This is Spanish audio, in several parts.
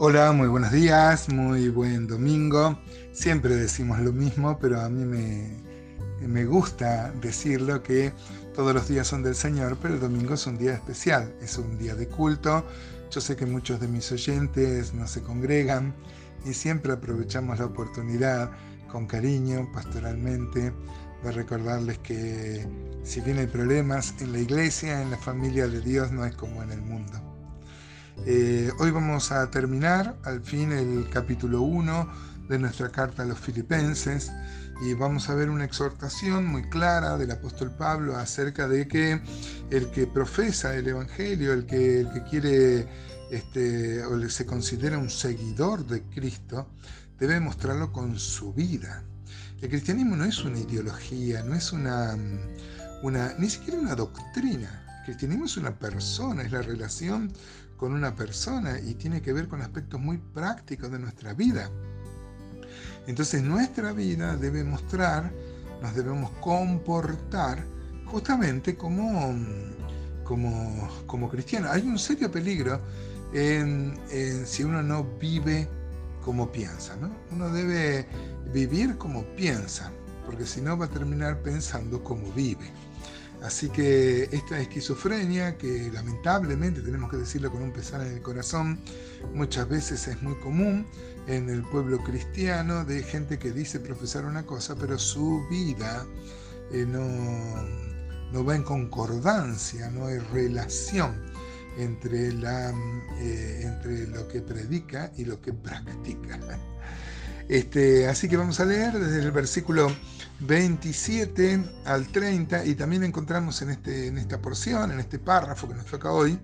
Hola, muy buenos días, muy buen domingo. Siempre decimos lo mismo, pero a mí me, me gusta decirlo que todos los días son del Señor, pero el domingo es un día especial, es un día de culto. Yo sé que muchos de mis oyentes no se congregan y siempre aprovechamos la oportunidad con cariño, pastoralmente, de recordarles que si bien hay problemas en la iglesia, en la familia de Dios, no es como en el mundo. Eh, hoy vamos a terminar al fin el capítulo 1 de nuestra carta a los filipenses y vamos a ver una exhortación muy clara del apóstol Pablo acerca de que el que profesa el Evangelio, el que, el que quiere este, o se considera un seguidor de Cristo, debe mostrarlo con su vida. El cristianismo no es una ideología, no es una, una ni siquiera una doctrina. El cristianismo es una persona, es la relación con una persona y tiene que ver con aspectos muy prácticos de nuestra vida. Entonces nuestra vida debe mostrar, nos debemos comportar justamente como, como, como cristianos. Hay un serio peligro en, si uno no vive como piensa. ¿no? Uno debe vivir como piensa, porque si no va a terminar pensando como vive. Así que esta esquizofrenia, que lamentablemente tenemos que decirlo con un pesar en el corazón, muchas veces es muy común en el pueblo cristiano de gente que dice profesar una cosa, pero su vida eh, no, va en concordancia, no hay relación entre, la, eh, entre lo que predica y lo que practica. Este, así que vamos a leer desde el versículo 27 al 30 y también encontramos en, este, en esta porción, en este párrafo que nos toca hoy,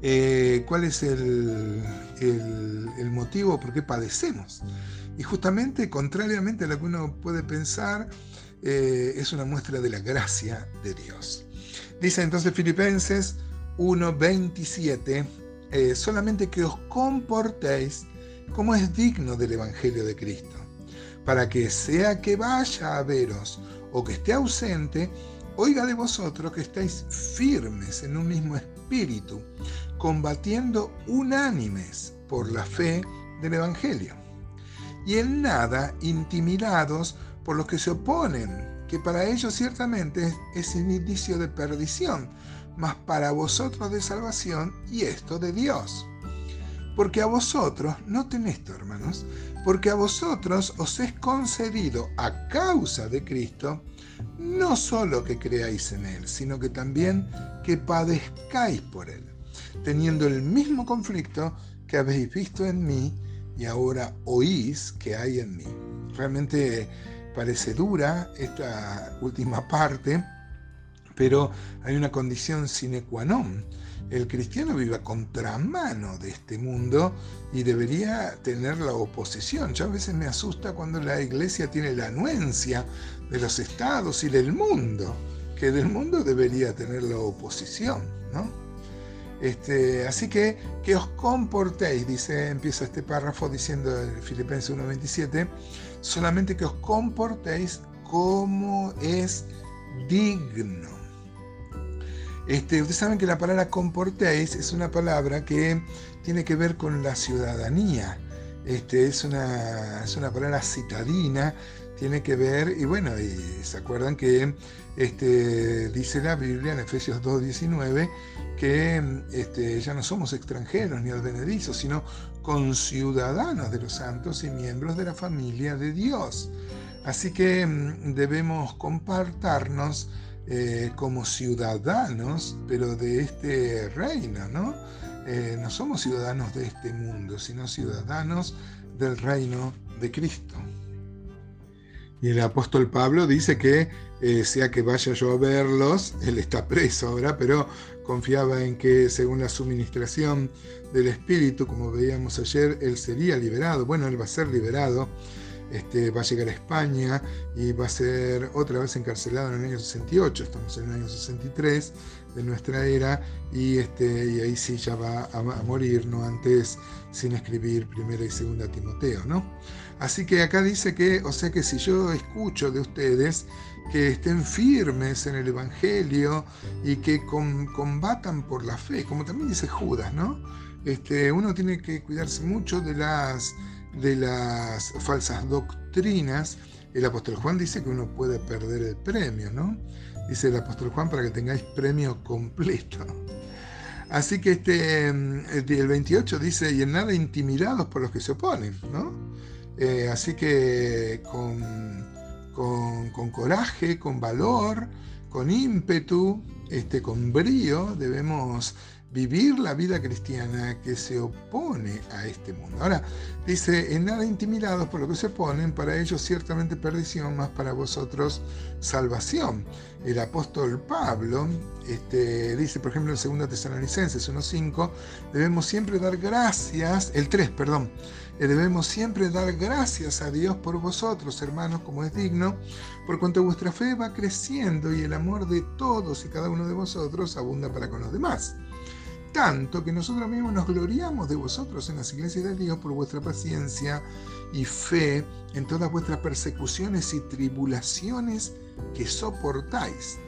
eh, cuál es el, motivo por qué padecemos. Y justamente, contrariamente a lo que uno puede pensar, eh, es una muestra de la gracia de Dios. Dice entonces Filipenses 1.27, eh, solamente que os comportéis como es digno del Evangelio de Cristo, para que sea que vaya a veros o que esté ausente, oiga de vosotros que estáis firmes en un mismo espíritu, combatiendo unánimes por la fe del Evangelio, y en nada intimidados por los que se oponen, que para ellos ciertamente es un indicio de perdición, mas para vosotros de salvación, y esto de Dios porque a vosotros, noten esto hermanos, porque a vosotros os es concedido a causa de Cristo, no solo que creáis en Él, sino que también que padezcáis por Él, teniendo el mismo conflicto que habéis visto en mí y ahora oís que hay en mí. Realmente parece dura esta última parte, pero hay una condición sine qua non el cristiano vive a contramano de este mundo y debería tener la oposición. Yo a veces me asusta cuando la iglesia tiene la anuencia de los estados y del mundo, que del mundo debería tener la oposición, ¿no? Este, así que que os comportéis, dice, empieza este párrafo diciendo en Filipenses 1.27, solamente que os comportéis como es digno este, ustedes saben que la palabra comportéis es una palabra que tiene que ver con la ciudadanía. Este, es, una, es una palabra citadina, tiene que ver, y bueno, y se acuerdan que este, dice la Biblia en Efesios 2.19 que este, ya no somos extranjeros ni advenedizos, sino conciudadanos de los santos y miembros de la familia de Dios. Así que mm, debemos compartarnos eh, como ciudadanos, pero de este reino, ¿no? Eh, no somos ciudadanos de este mundo, sino ciudadanos del reino de Cristo. Y el apóstol Pablo dice que eh, sea que vaya yo a verlos, él está preso ahora, pero confiaba en que según la suministración del Espíritu, como veíamos ayer, él sería liberado. Bueno, él va a ser liberado este, va a llegar a España y va a ser otra vez encarcelado en el año 68, estamos en el año 63 de nuestra era, y, este, y ahí sí ya va a, morir, no antes sin escribir primera y segunda Timoteo, ¿no? Así que acá dice que, o sea que si yo escucho de ustedes que estén firmes en el Evangelio y que combatan por la fe, como también dice Judas, ¿no? Este, uno tiene que cuidarse mucho de las, de las falsas doctrinas. El apóstol Juan dice que uno puede perder el premio, ¿no? Dice el apóstol Juan para que tengáis premio completo. Así que este, el 28 dice, y en nada intimidados por los que se oponen, ¿no? Eh, así que con, con, coraje, con valor, con ímpetu, este, con brío, debemos vivir la vida cristiana que se opone a este mundo. Ahora, dice, en nada intimidados por lo que se oponen, para ellos ciertamente perdición, más para vosotros salvación. El apóstol Pablo este, dice, por ejemplo, en 2 Tesalonicenses 1.5, debemos siempre dar gracias, el 3, perdón, eh, debemos siempre dar gracias a Dios por vosotros, hermanos, como es digno, por cuanto vuestra fe va creciendo y el amor de todos y cada uno de vosotros abunda para con los demás tanto que nosotros mismos nos gloriamos de vosotros en las iglesias de Dios por vuestra paciencia y fe en todas vuestras persecuciones y tribulaciones que soportáis.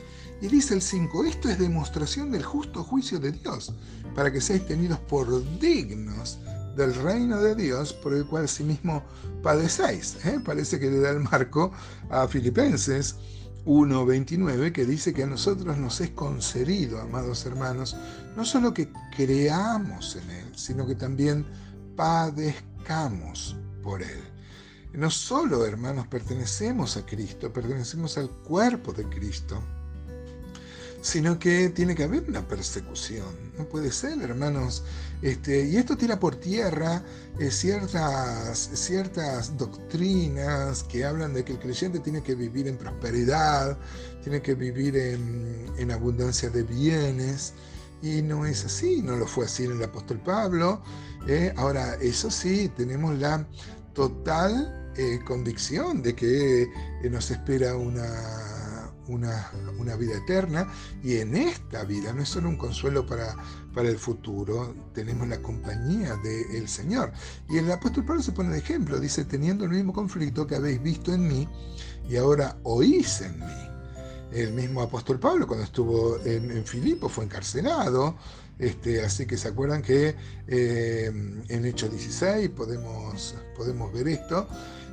Y dice el 5, esto es demostración del justo juicio de Dios, para que seáis tenidos por dignos del reino de Dios por el cual sí mismo padecéis. ¿eh? Parece que le da el marco a Filipenses 1.29 que dice que a nosotros nos es concedido, amados hermanos, no solo que creamos en Él, sino que también padezcamos por Él. No solo, hermanos, pertenecemos a Cristo, pertenecemos al cuerpo de Cristo, sino que tiene que haber una persecución. No puede ser, hermanos. Este, y esto tira por tierra eh, ciertas, ciertas doctrinas que hablan de que el creyente tiene que vivir en prosperidad, tiene que vivir en, abundancia de bienes. Y no es así, no lo fue así en el apóstol Pablo. Eh. ahora, eso sí, tenemos la total eh, convicción de que nos espera una una, vida eterna y en esta vida no es solo un consuelo para, para el futuro, tenemos la compañía del Señor. Y el apóstol Pablo se pone de ejemplo, dice, teniendo el mismo conflicto que habéis visto en mí y ahora oís en mí. El mismo apóstol Pablo cuando estuvo en, en Filipo fue encarcelado, este, así que se acuerdan que eh, en Hechos 16 podemos, podemos ver esto.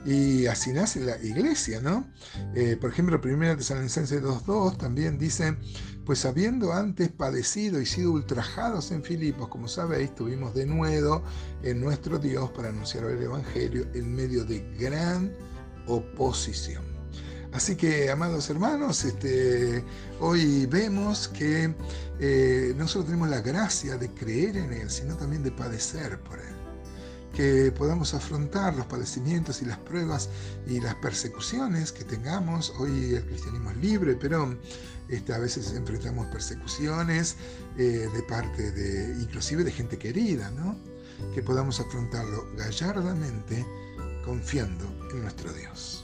Y así nace la iglesia, ¿no? Eh, por ejemplo, 1 Tesalonicenses 2.2 también dice, pues habiendo antes padecido y sido ultrajados en Filipos, como sabéis, tuvimos de nuevo en nuestro Dios para anunciar el Evangelio en medio de gran oposición. Así que, amados hermanos, este, hoy vemos que eh, no solo tenemos la gracia de creer en Él, sino también de padecer por Él que podamos afrontar los padecimientos y las pruebas y las persecuciones que tengamos. Hoy el cristianismo es libre, pero este, a veces enfrentamos persecuciones eh, de parte de, inclusive de gente querida, ¿no? Que podamos afrontarlo gallardamente, confiando en nuestro Dios.